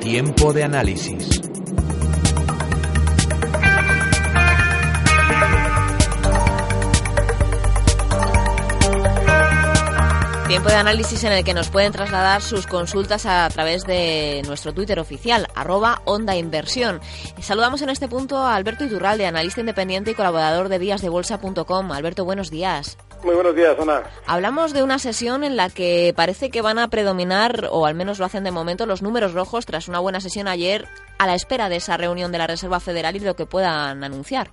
Tiempo de análisis. Tiempo de análisis en el que nos pueden trasladar sus consultas a través de nuestro Twitter oficial, arroba Onda Inversión. Saludamos en este punto a Alberto Iturralde, analista independiente y colaborador de díasdebolsa.com. Alberto, buenos días. Muy buenos días, Ana. Hablamos de una sesión en la que parece que van a predominar, o al menos lo hacen de momento, los números rojos tras una buena sesión ayer a la espera de esa reunión de la Reserva Federal y lo que puedan anunciar.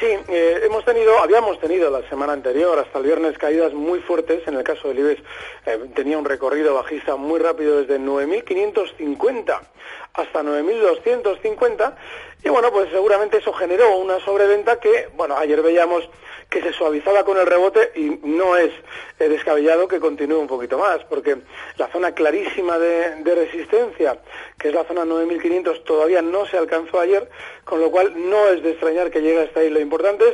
Sí, eh, hemos tenido, habíamos tenido la semana anterior, hasta el viernes, caídas muy fuertes. En el caso del IBEX eh, tenía un recorrido bajista muy rápido desde 9.550 hasta 9.250 y bueno, pues seguramente eso generó una sobreventa que, bueno, ayer veíamos que se suavizaba con el rebote y no es eh, descabellado que continúe un poquito más, porque la zona clarísima de, resistencia, que es la zona 9.500, todavía no se alcanzó ayer, con lo cual no es de extrañar que llegue hasta ahí. Lo importante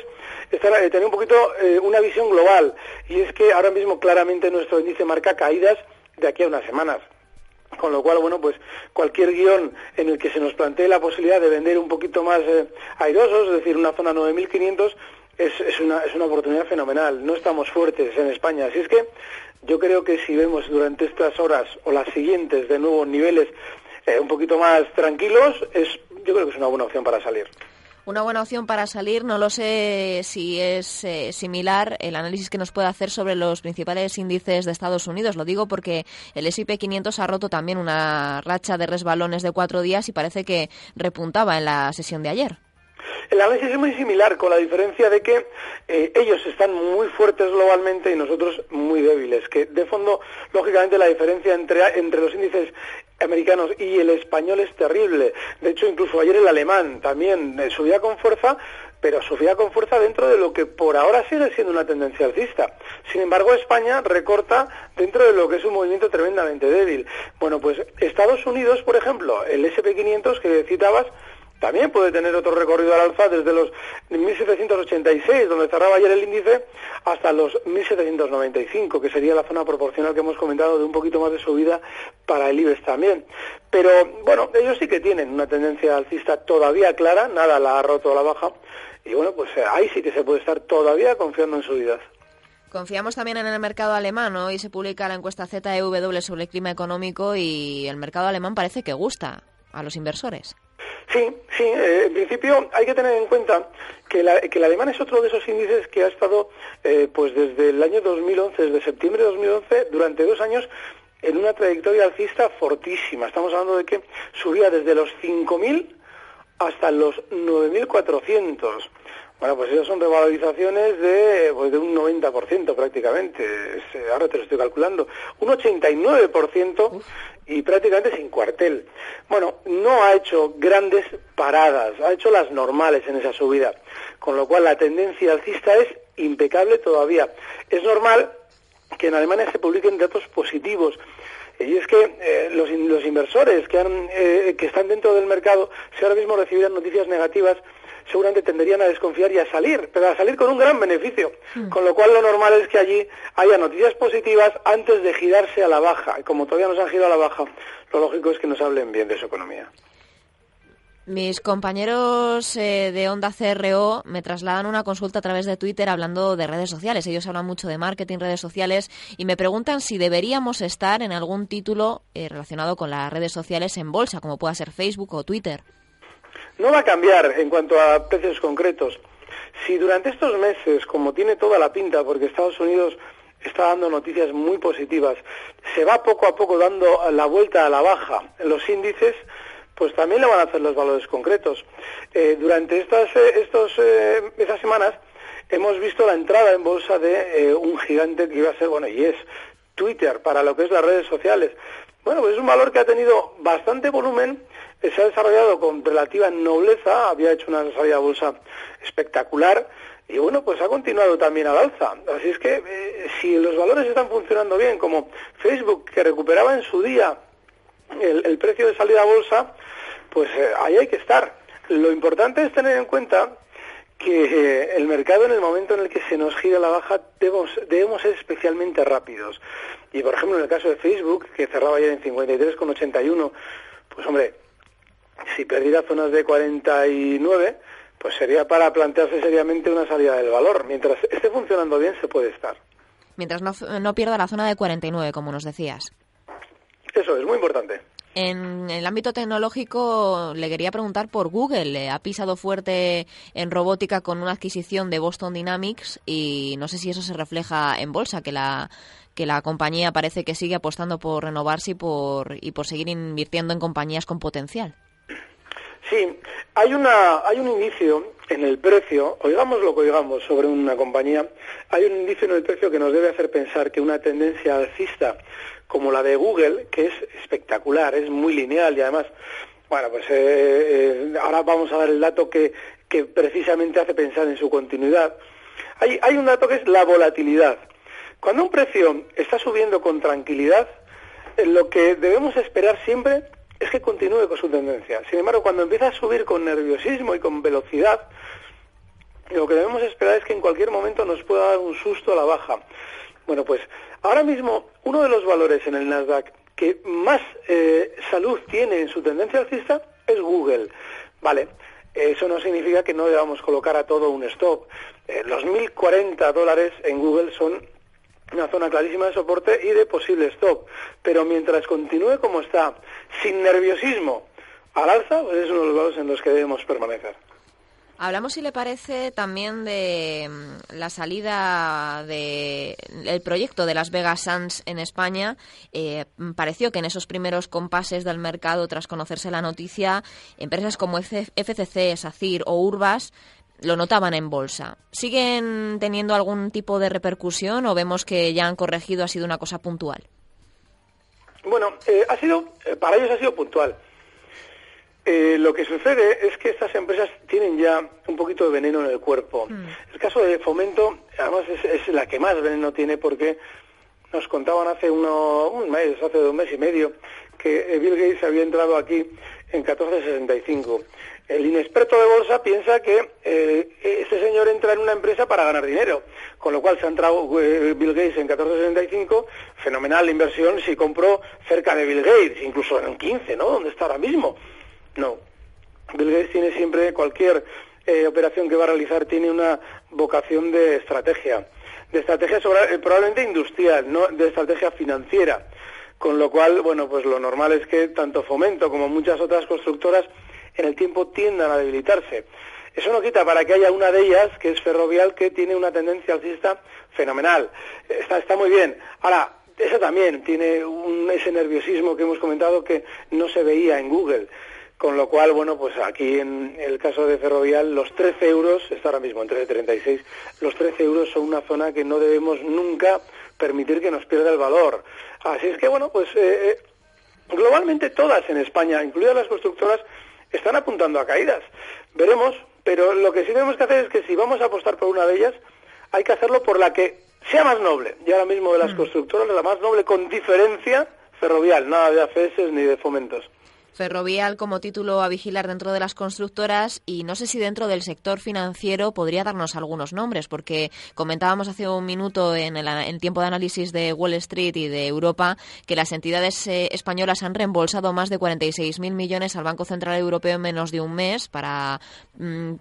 es eh, tener un poquito eh, una visión global, y es que ahora mismo claramente nuestro índice marca caídas de aquí a unas semanas. Con lo cual, bueno, pues cualquier guion en el que se nos plantee la posibilidad de vender un poquito más airosos, es decir, una zona 9.500, es, una, es una oportunidad fenomenal. No estamos fuertes en España. Así es que yo creo que si vemos durante estas horas o las siguientes de nuevo niveles eh, un poquito más tranquilos, es, yo creo que es una buena opción para salir. Una buena opción para salir, no lo sé si es eh, similar el análisis que nos puede hacer sobre los principales índices de Estados Unidos. Lo digo porque el S&P 500 ha roto también una racha de resbalones de cuatro días y parece que repuntaba en la sesión de ayer. El análisis es muy similar, con la diferencia de que eh, ellos están muy fuertes globalmente y nosotros muy débiles, que de fondo, lógicamente, la diferencia entre, entre los índices americanos y el español es terrible. De hecho, incluso ayer el alemán también eh, subía con fuerza, pero subía con fuerza dentro de lo que por ahora sigue siendo una tendencia alcista. Sin embargo, España recorta dentro de lo que es un movimiento tremendamente débil. Bueno, pues Estados Unidos, por ejemplo, el SP500 que citabas, también puede tener otro recorrido al alza desde los 1786, donde cerraba ayer el índice, hasta los 1795, que sería la zona proporcional que hemos comentado de un poquito más de subida para el IBEX también. Pero bueno, ellos sí que tienen una tendencia alcista todavía clara, nada la ha roto a la baja, y bueno, pues eh, ahí sí que se puede estar todavía confiando en subidas. Confiamos también en el mercado alemán. Hoy se publica la encuesta ZEW sobre el clima económico y el mercado alemán parece que gusta a los inversores. Sí, sí, eh, en principio hay que tener en cuenta que, la, que el alemán es otro de esos índices que ha estado eh, pues desde el año 2011, desde septiembre de 2011, durante dos años en una trayectoria alcista fortísima. Estamos hablando de que subía desde los 5.000 hasta los 9.400. Bueno, pues esas son revalorizaciones de, pues de un 90% prácticamente. Eh, ahora te lo estoy calculando. Un 89% y prácticamente sin cuartel. Bueno, no ha hecho grandes paradas, ha hecho las normales en esa subida. Con lo cual la tendencia alcista es impecable todavía. Es normal que en Alemania se publiquen datos positivos. Y es que eh, los, los, inversores que, han, eh, que están dentro del mercado, si ahora mismo recibieran noticias negativas, seguramente tenderían a desconfiar y a salir, pero a salir con un gran beneficio. Hmm. Con lo cual lo normal es que allí haya noticias positivas antes de girarse a la baja. Y como todavía nos han girado a la baja, lo lógico es que nos hablen bien de su economía. Mis compañeros eh, de Onda CRO me trasladan una consulta a través de Twitter hablando de redes sociales. Ellos hablan mucho de marketing, redes sociales y me preguntan si deberíamos estar en algún título eh, relacionado con las redes sociales en bolsa, como pueda ser Facebook o Twitter. No va a cambiar en cuanto a precios concretos. Si durante estos meses, como tiene toda la pinta, porque Estados Unidos está dando noticias muy positivas, se va poco a poco dando la vuelta a la baja los índices, pues también le van a hacer los valores concretos. Eh, durante estas, eh, estos, eh, estas semanas hemos visto la entrada en bolsa de un gigante que iba a ser, bueno, y es Twitter, para lo que es las redes sociales. Bueno, pues es un valor que ha tenido bastante volumen, se ha desarrollado con relativa nobleza, había hecho una salida de bolsa espectacular y bueno, pues ha continuado también al alza. Así es que eh, si los valores están funcionando bien, como Facebook, que recuperaba en su día el, precio de salida a bolsa, pues eh, ahí hay que estar. Lo importante es tener en cuenta que eh, el mercado en el momento en el que se nos gira la baja debemos, debemos ser especialmente rápidos. Y por ejemplo en el caso de Facebook, que cerraba ayer en 53,81, pues hombre, si perdiera zonas de 49, pues sería para plantearse seriamente una salida del valor. Mientras esté funcionando bien, se puede estar. Mientras no, no pierda la zona de 49, como nos decías. Eso es muy importante. En el ámbito tecnológico le quería preguntar por Google. Ha pisado fuerte en robótica con una adquisición de Boston Dynamics y no sé si eso se refleja en bolsa, que la que la compañía parece que sigue apostando por renovarse y por y por seguir invirtiendo en compañías con potencial. Sí, hay una hay un inicio en el precio, oigamos lo que oigamos sobre una compañía, hay un indicio en el precio que nos debe hacer pensar que una tendencia alcista como la de Google, que es espectacular, es muy lineal y además, bueno, pues eh, eh, ahora vamos a dar el dato que, que precisamente hace pensar en su continuidad. Hay, hay un dato que es la volatilidad. Cuando un precio está subiendo con tranquilidad, lo que debemos esperar siempre es que continúe con su tendencia. Sin embargo, cuando empieza a subir con nerviosismo y con velocidad, lo que debemos esperar es que en cualquier momento nos pueda dar un susto a la baja. Bueno, pues ahora mismo uno de los valores en el Nasdaq que más eh, salud tiene en su tendencia alcista es Google. Vale, eso no significa que no debamos colocar a todo un stop. Eh, los 1.040 dólares en Google son una zona clarísima de soporte y de posible stop. Pero mientras continúe como está, sin nerviosismo al alza, pues es uno de los valores en los que debemos permanecer. Hablamos, si le parece, también de mm, la salida del el proyecto de Las Vegas Sands en España. Eh, pareció que en esos primeros compases del mercado, tras conocerse la noticia, empresas como FCC, SACIR o Urbas lo notaban en bolsa. ¿Siguen teniendo algún tipo de repercusión o vemos que ya han corregido, ha sido una cosa puntual? Bueno, eh, ha sido, eh, para ellos ha sido puntual. Eh, lo que sucede es que estas empresas tienen ya un poquito de veneno en el cuerpo. Mm. El caso de Fomento, además, es, la que más veneno tiene porque nos contaban hace uno, un mes, hace dos meses y medio, que Bill Gates había entrado aquí en 1465. El inexperto de bolsa piensa que eh, este señor entra en una empresa para ganar dinero, con lo cual se ha entrado eh, Bill Gates en 1465, fenomenal la inversión si compró cerca de Bill Gates, incluso en 15, ¿no? Donde está ahora mismo. No. Bill Gates tiene siempre cualquier eh, operación que va a realizar tiene una vocación de estrategia, de estrategia eh, probablemente industrial, no de estrategia financiera. Con lo cual, bueno, pues lo normal es que tanto Fomento como muchas otras constructoras en el tiempo tiendan a debilitarse. Eso no quita para que haya una de ellas, que es Ferrovial, que tiene una tendencia alcista fenomenal. Está, está muy bien. Ahora, eso también tiene un, ese nerviosismo que hemos comentado que no se veía en Google. Con lo cual, bueno, pues aquí en el caso de Ferrovial, los 13 euros, está ahora mismo en 13.36, los 13 euros son una zona que no debemos nunca permitir que nos pierda el valor. Así es que, bueno, pues eh, eh, globalmente todas en España, incluidas las constructoras, están apuntando a caídas. Veremos, pero lo que sí tenemos que hacer es que si vamos a apostar por una de ellas, hay que hacerlo por la que sea más noble. Y ahora mismo de las mm. constructoras, la más noble con diferencia ferrovial, nada de AFS ni de fomentos. Ferrovial como título a vigilar dentro de las constructoras y no sé si dentro del sector financiero podría darnos algunos nombres, porque comentábamos hace un minuto en el, tiempo de análisis de Wall Street y de Europa que las entidades eh, españolas han reembolsado más de 46.000 millones al Banco Central Europeo en menos de un mes para, mm,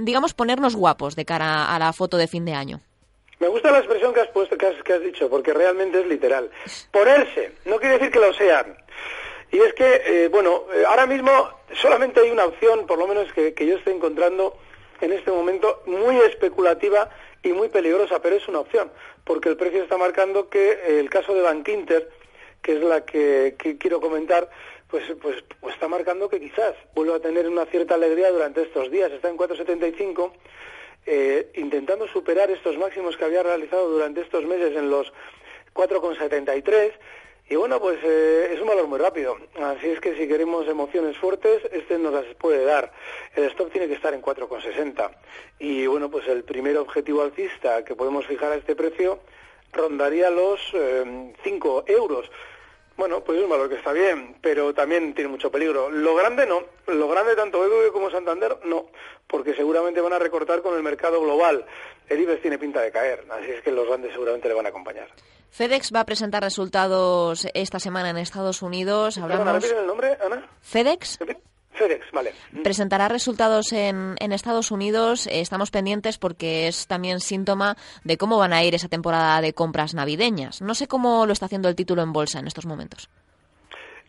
digamos, ponernos guapos de cara a la foto de fin de año. Me gusta la expresión que has, puesto, que has, que has dicho, porque realmente es literal. Ponerse, no quiere decir que lo sean. Y es que, eh, bueno, eh, ahora mismo solamente hay una opción, por lo menos que, yo estoy encontrando en este momento, muy especulativa y muy peligrosa, pero es una opción, porque el precio está marcando que eh, el caso de Bank Inter, que es la que, quiero comentar, pues, pues, pues, está marcando que quizás vuelva a tener una cierta alegría durante estos días. Está en 4,75, intentando superar estos máximos que había realizado durante estos meses en los 4,73 y bueno, pues eh, es un valor muy rápido. Así es que si queremos emociones fuertes, este nos las puede dar. El stop tiene que estar en 4,60. Y bueno, pues el primer objetivo alcista que podemos fijar a este precio rondaría los 5 eh, euros. Bueno, pues es un valor que está bien, pero también tiene mucho peligro. Lo grande no, lo grande tanto BBV como Santander no, porque seguramente van a recortar con el mercado global. El IBEX tiene pinta de caer, así es que los grandes seguramente le van a acompañar. FedEx va a presentar resultados esta semana en Estados Unidos. Hablamos... el nombre, Ana? FedEx. FedEx, vale. Presentará resultados en, en, Estados Unidos. Estamos pendientes porque es también síntoma de cómo van a ir esa temporada de compras navideñas. No sé cómo lo está haciendo el título en bolsa en estos momentos.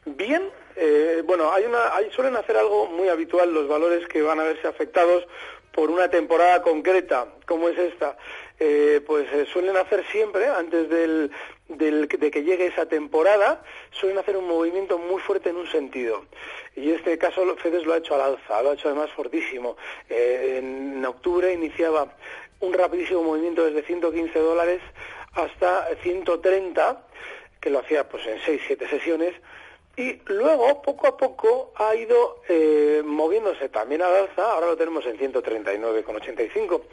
Bien, eh, bueno, hay una, hay, suelen hacer algo muy habitual los valores que van a verse afectados por una temporada concreta, como es esta. Eh, pues eh, suelen hacer siempre, antes del, del, de que llegue esa temporada, suelen hacer un movimiento muy fuerte en un sentido. Y en este caso FEDES lo ha hecho al alza, lo ha hecho además fortísimo. Eh, en octubre iniciaba un rapidísimo movimiento desde 115 dólares hasta 130, que lo hacía pues en 6-7 sesiones, y luego, poco a poco, ha ido eh, moviéndose también al alza, ahora lo tenemos en 139,85,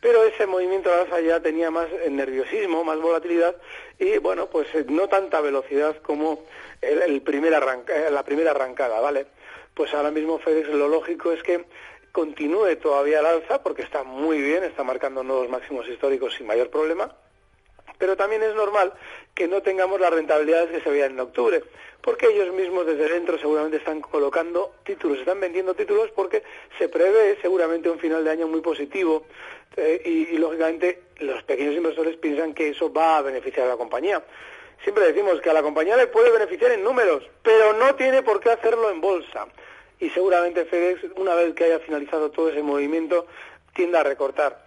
pero ese movimiento al alza ya tenía más nerviosismo, más volatilidad. Y, bueno, pues eh, no tanta velocidad como el, primer eh, la primera arrancada, ¿vale? Pues ahora mismo FedEx lo lógico es que continúe todavía al alza porque está muy bien, está marcando nuevos máximos históricos sin mayor problema, pero también es normal que no tengamos las rentabilidades que se veían en octubre, porque ellos mismos desde dentro seguramente están colocando títulos, están vendiendo títulos porque se prevé seguramente un final de año muy positivo eh, y, lógicamente los pequeños inversores piensan que eso va a beneficiar a la compañía. Siempre decimos que a la compañía le puede beneficiar en números, pero no tiene por qué hacerlo en bolsa. Y seguramente FedEx, una vez que haya finalizado todo ese movimiento, tiende a recortar.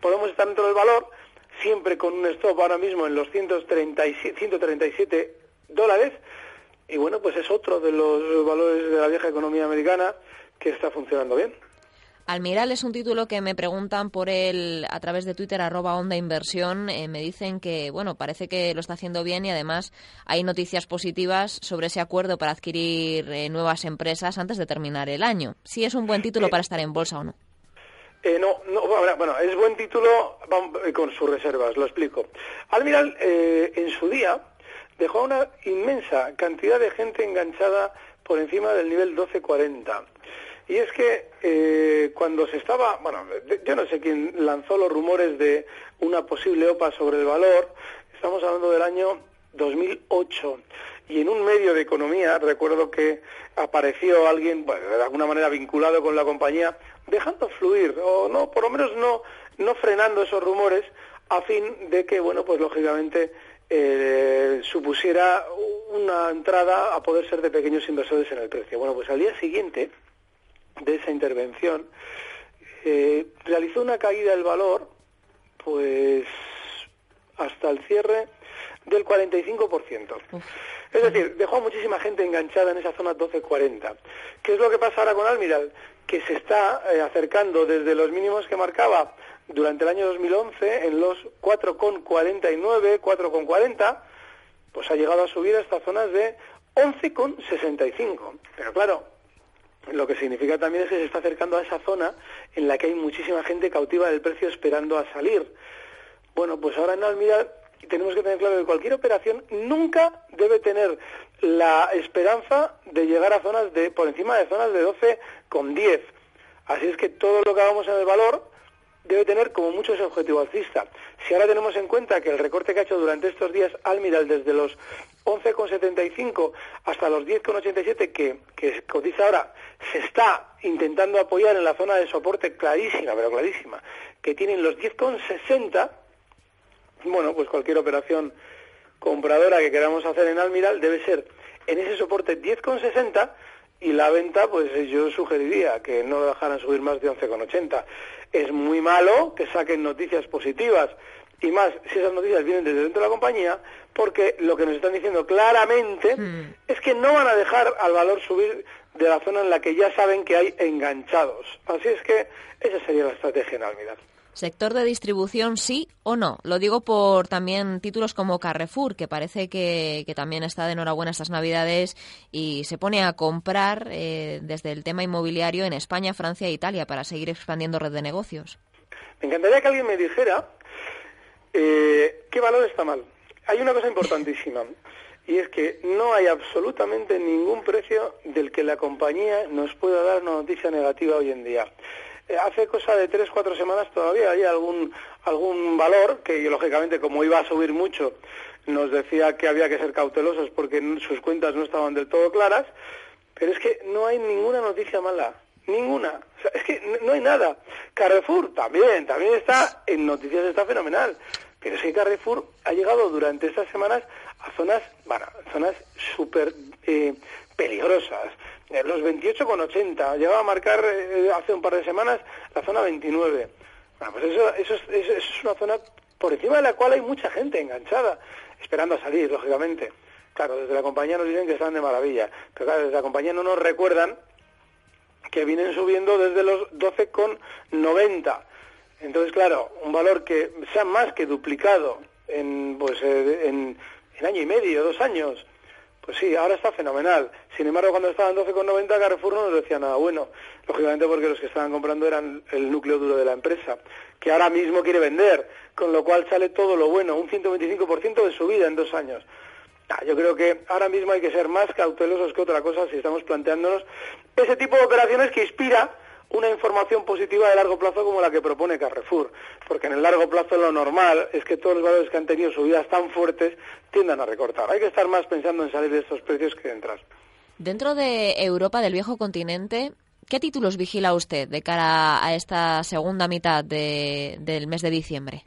Podemos estar dentro del valor, siempre con un stop ahora mismo en los 137, 137 dólares. Y bueno, pues es otro de los valores de la vieja economía americana que está funcionando bien. Almiral es un título que me preguntan por él a través de Twitter, arroba onda inversión. Eh, me dicen que, bueno, parece que lo está haciendo bien y además hay noticias positivas sobre ese acuerdo para adquirir eh, nuevas empresas antes de terminar el año. Si es un buen título para estar en bolsa o no. Eh, no, no, bueno, es buen título eh, con sus reservas, lo explico. Almiral, eh, en su día, dejó una inmensa cantidad de gente enganchada por encima del nivel 1240. Y es que eh, cuando se estaba, bueno, yo no sé quién lanzó los rumores de una posible OPA sobre el valor, estamos hablando del año 2008 y en un medio de economía recuerdo que apareció alguien de alguna manera vinculado con la compañía dejando fluir o no por lo menos no no frenando esos rumores a fin de que bueno pues lógicamente eh, supusiera una entrada a poder ser de pequeños inversores en el precio. Bueno pues al día siguiente de esa intervención eh, realizó una caída del valor pues hasta el cierre del 45%. Es decir, dejó a muchísima gente enganchada en esa zona 12.40. ¿Qué es lo que pasa ahora con Almiral? Que se está eh, acercando desde los mínimos que marcaba durante el año 2011 en los 4,49, 4,40, pues ha llegado a subir a estas zonas de 11,65. Pero claro, lo que significa también es que se está acercando a esa zona en la que hay muchísima gente cautiva del precio esperando a salir. Bueno, pues ahora en Almiral y tenemos que tener claro que cualquier operación nunca debe tener la esperanza de llegar a zonas de por encima de zonas de 12 con 10. Así es que todo lo que hagamos en el valor debe tener como mucho ese objetivo alcista. Si ahora tenemos en cuenta que el recorte que ha hecho durante estos días Almiral desde los 11,75 hasta los 10,87 que, que cotiza ahora se está intentando apoyar en la zona de soporte clarísima, pero clarísima, que tienen los 10,60 bueno, pues cualquier operación compradora que queramos hacer en Almiral debe ser en ese soporte 10,60 y la venta, pues yo sugeriría que no lo dejaran subir más de 11,80. Es muy malo que saquen noticias positivas y más si esas noticias vienen desde dentro de la compañía, porque lo que nos están diciendo claramente hmm. es que no van a dejar al valor subir de la zona en la que ya saben que hay enganchados. Así es que esa sería la estrategia en Almiral. Sector de distribución, sí o no. Lo digo por también títulos como Carrefour, que parece que, también está de enhorabuena estas Navidades y se pone a comprar eh, desde el tema inmobiliario en España, Francia e Italia para seguir expandiendo red de negocios. Me encantaría que alguien me dijera eh, qué valor está mal. Hay una cosa importantísima. y es que no hay absolutamente ningún precio del que la compañía nos pueda dar una noticia negativa hoy en día. Eh, hace cosa de tres, cuatro semanas todavía hay algún, algún valor que, lógicamente, como iba a subir mucho, nos decía que había que ser cautelosos porque sus cuentas no estaban del todo claras, pero es que no hay ninguna noticia mala. Ninguna. es que no hay nada. Carrefour también, también está en noticias, está fenomenal. Pero es que Carrefour ha llegado durante estas semanas a zonas, bueno, zonas súper eh, peligrosas. Eh, los 28,80. Llegaba a marcar eh, hace un par de semanas la zona 29. Bueno, pues eso, eso, es, eso es una zona por encima de la cual hay mucha gente enganchada, esperando a salir, lógicamente. Claro, desde la compañía nos dicen que están de maravilla, pero claro, desde la compañía no nos recuerdan que vienen subiendo desde los 12,90. Entonces, claro, un valor que sea más que duplicado en, pues, eh, en, año y medio, dos años, pues sí, ahora está fenomenal. Sin embargo, cuando estaba en 12,90, Carrefour no nos decía nada bueno. Lógicamente porque los que estaban comprando eran el núcleo duro de la empresa, que ahora mismo quiere vender, con lo cual sale todo lo bueno, un 125% de subida en dos años. Ah, yo creo que ahora mismo hay que ser más cautelosos que otra cosa si estamos planteándonos ese tipo de operaciones que inspira una información positiva de largo plazo como la que propone Carrefour, porque en el largo plazo lo normal es que todos los valores que han tenido subidas tan fuertes tiendan a recortar. Hay que estar más pensando en salir de estos precios que de entrar. Dentro de Europa, del viejo continente, ¿qué títulos vigila usted de cara a esta segunda mitad del mes de diciembre?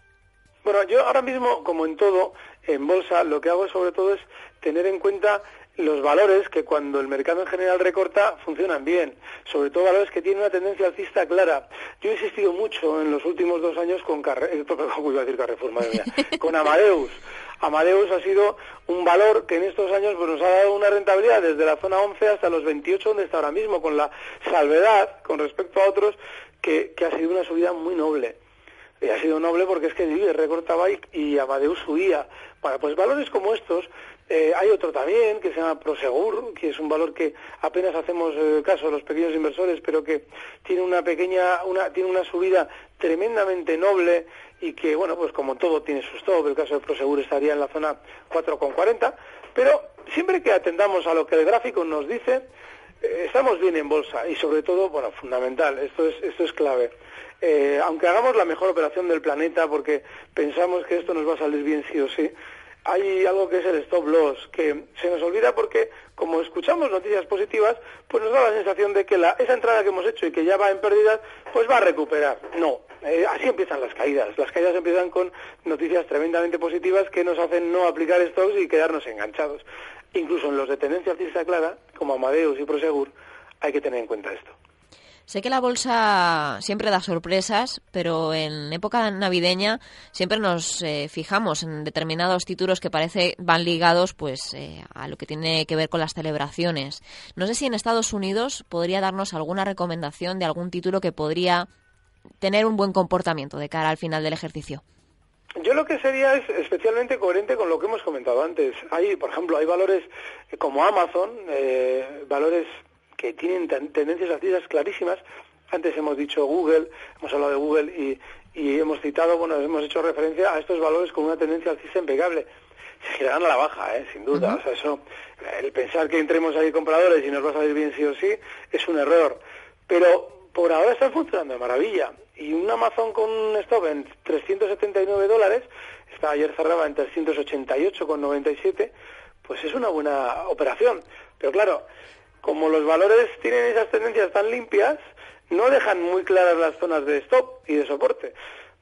Bueno, yo ahora mismo, como en todo, en bolsa, lo que hago sobre todo es tener en cuenta los valores que cuando el mercado en general recorta funcionan bien, sobre todo valores que tienen una tendencia alcista clara. Yo he insistido mucho en los últimos dos años con Carre eh, iba a decir Carrefour, madre mía, con Amadeus. Amadeus ha sido un valor que en estos años pues, nos ha dado una rentabilidad desde la zona 11 hasta los 28 donde está ahora mismo, con la salvedad con respecto a otros que, que ha sido una subida muy noble. Y ha sido noble porque es que Vive recortaba y, y Amadeus subía. Bueno, pues valores como estos eh, hay otro también que se llama Prosegur, que es un valor que apenas hacemos eh, caso a los pequeños inversores, pero que tiene una pequeña, una, tiene una subida tremendamente noble y que, bueno, pues como todo tiene su stop, el caso de Prosegur estaría en la zona 4,40, pero siempre que atendamos a lo que el gráfico nos dice, eh, estamos bien en bolsa y sobre todo, bueno, fundamental, esto es, esto es clave. Aunque hagamos la mejor operación del planeta porque pensamos que esto nos va a salir bien sí o sí, hay algo que es el stop loss, que se nos olvida porque como escuchamos noticias positivas, pues nos da la sensación de que la, esa entrada que hemos hecho y que ya va en pérdidas, pues va a recuperar. No, eh, así empiezan las caídas. Las caídas empiezan con noticias tremendamente positivas que nos hacen no aplicar stops y quedarnos enganchados. Incluso en los de tendencia clara, como Amadeus y Prosegur, hay que tener en cuenta esto. Sé que la bolsa siempre da sorpresas, pero en época navideña siempre nos eh, fijamos en determinados títulos que parece van ligados pues eh, a lo que tiene que ver con las celebraciones. No sé si en Estados Unidos podría darnos alguna recomendación de algún título que podría tener un buen comportamiento de cara al final del ejercicio. Yo lo que sería es especialmente coherente con lo que hemos comentado antes. Hay, por ejemplo, hay valores como Amazon, eh, valores que tienen tendencias alcistas clarísimas. Antes hemos dicho Google, hemos hablado de Google y, y hemos citado, bueno, hemos hecho referencia a estos valores con una tendencia alcista impecable. Se girarán a la baja, ¿eh? sin duda. O sea, eso, el pensar que entremos ahí compradores y nos va a salir bien sí o sí, es un error. Pero por ahora están funcionando de maravilla. Y un Amazon con un stop en 379 dólares, está ayer cerraba en 388,97, pues es una buena operación. Pero claro, como los valores tienen esas tendencias tan limpias, no dejan muy claras las zonas de stop y de soporte.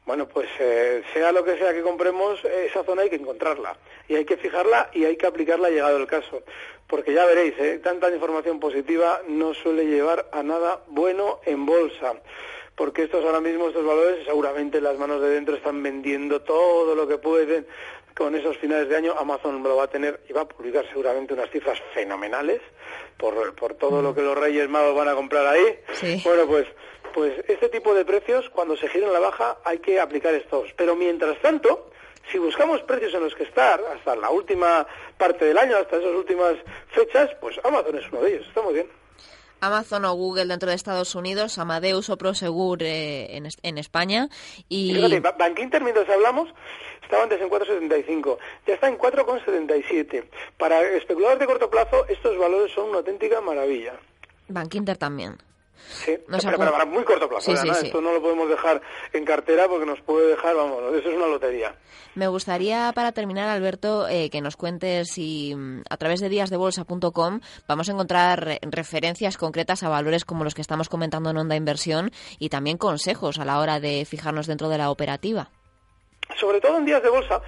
Bueno, pues eh, sea lo que sea que compremos, esa zona hay que encontrarla y hay que fijarla y hay que aplicarla llegado el caso. Porque ya veréis, ¿eh? tanta información positiva no suele llevar a nada bueno en bolsa. Porque estos ahora mismo, estos valores, seguramente las manos de dentro están vendiendo todo lo que pueden con esos finales de año. Amazon lo va a tener y va a publicar seguramente unas cifras fenomenales por, por todo lo que los Reyes Magos van a comprar ahí. Bueno, pues, pues este tipo de precios, cuando se giren la baja, hay que aplicar estos. Pero mientras tanto, si buscamos precios en los que estar hasta la última parte del año, hasta esas últimas fechas, pues Amazon es uno de ellos. Está muy bien. Amazon o Google dentro de Estados Unidos, Amadeus o Prosegur eh, en, en, España. Y fíjate, Bankinter, mientras hablamos, estaba antes en 4,75, ya está en 4,77. Para especuladores de corto plazo, estos valores son una auténtica maravilla. Bankinter también. Sí, pero, para muy corto plazo. Esto no lo podemos dejar en cartera porque nos puede dejar, vamos, eso es una lotería. Me gustaría, para terminar, Alberto, eh, que nos cuentes si mm, a través de díasdebolsa.com vamos a encontrar referencias concretas a valores como los que estamos comentando en Onda Inversión y también consejos a la hora de fijarnos dentro de la operativa. Sobre todo en días de bolsa,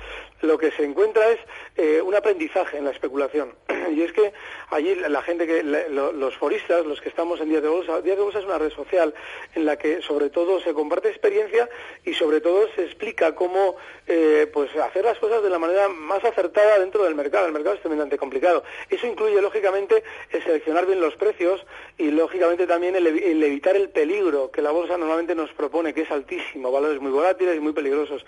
lo que se encuentra es eh, un aprendizaje en la especulación. y es que allí la gente que, los foristas, los que estamos en Días de Bolsa, Días de Bolsa es una red social en la que sobre todo se comparte experiencia y sobre todo se explica cómo eh, pues hacer las cosas de la manera más acertada dentro del mercado. El mercado es tremendamente complicado. Eso incluye lógicamente el seleccionar bien los precios y lógicamente también el, el evitar el peligro que la bolsa normalmente nos propone, que es altísimo, valores muy volátiles y muy peligrosos.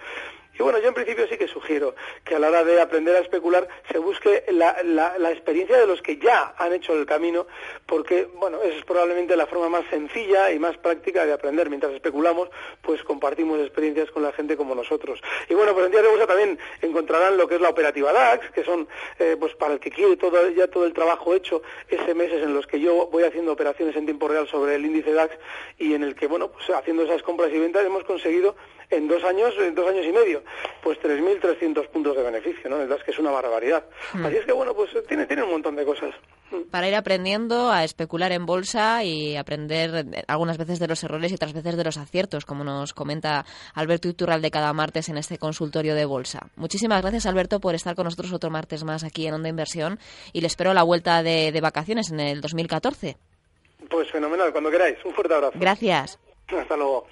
Y bueno, yo en principio sí que sugiero que a la hora de aprender a especular se busque la, la, experiencia de los que ya han hecho el camino, porque bueno, esa es probablemente la forma más sencilla y más práctica de aprender. Mientras especulamos, pues compartimos experiencias con la gente como nosotros. Y bueno, pues en Días de Bolsa también encontrarán lo que es la operativa DAX, que son, eh, pues para el que quiere todo, ya todo el trabajo hecho, ese meses en los que yo voy haciendo operaciones en tiempo real sobre el índice DAX y en el que, bueno, pues haciendo esas compras y ventas hemos conseguido en dos años, en dos años y medio, pues 3.300 puntos de beneficio, ¿no? Es que es una barbaridad. Hmm. Así es que, bueno, pues tiene, tiene un montón de cosas. Hmm. Para ir aprendiendo a especular en bolsa y aprender algunas veces de los errores y otras veces de los aciertos, como nos comenta Alberto de cada martes en este consultorio de bolsa. Muchísimas gracias, Alberto, por estar con nosotros otro martes más aquí en Onda Inversión y le espero la vuelta de, de vacaciones en el 2014. Pues fenomenal, cuando queráis. Un fuerte abrazo. Gracias. Hasta luego.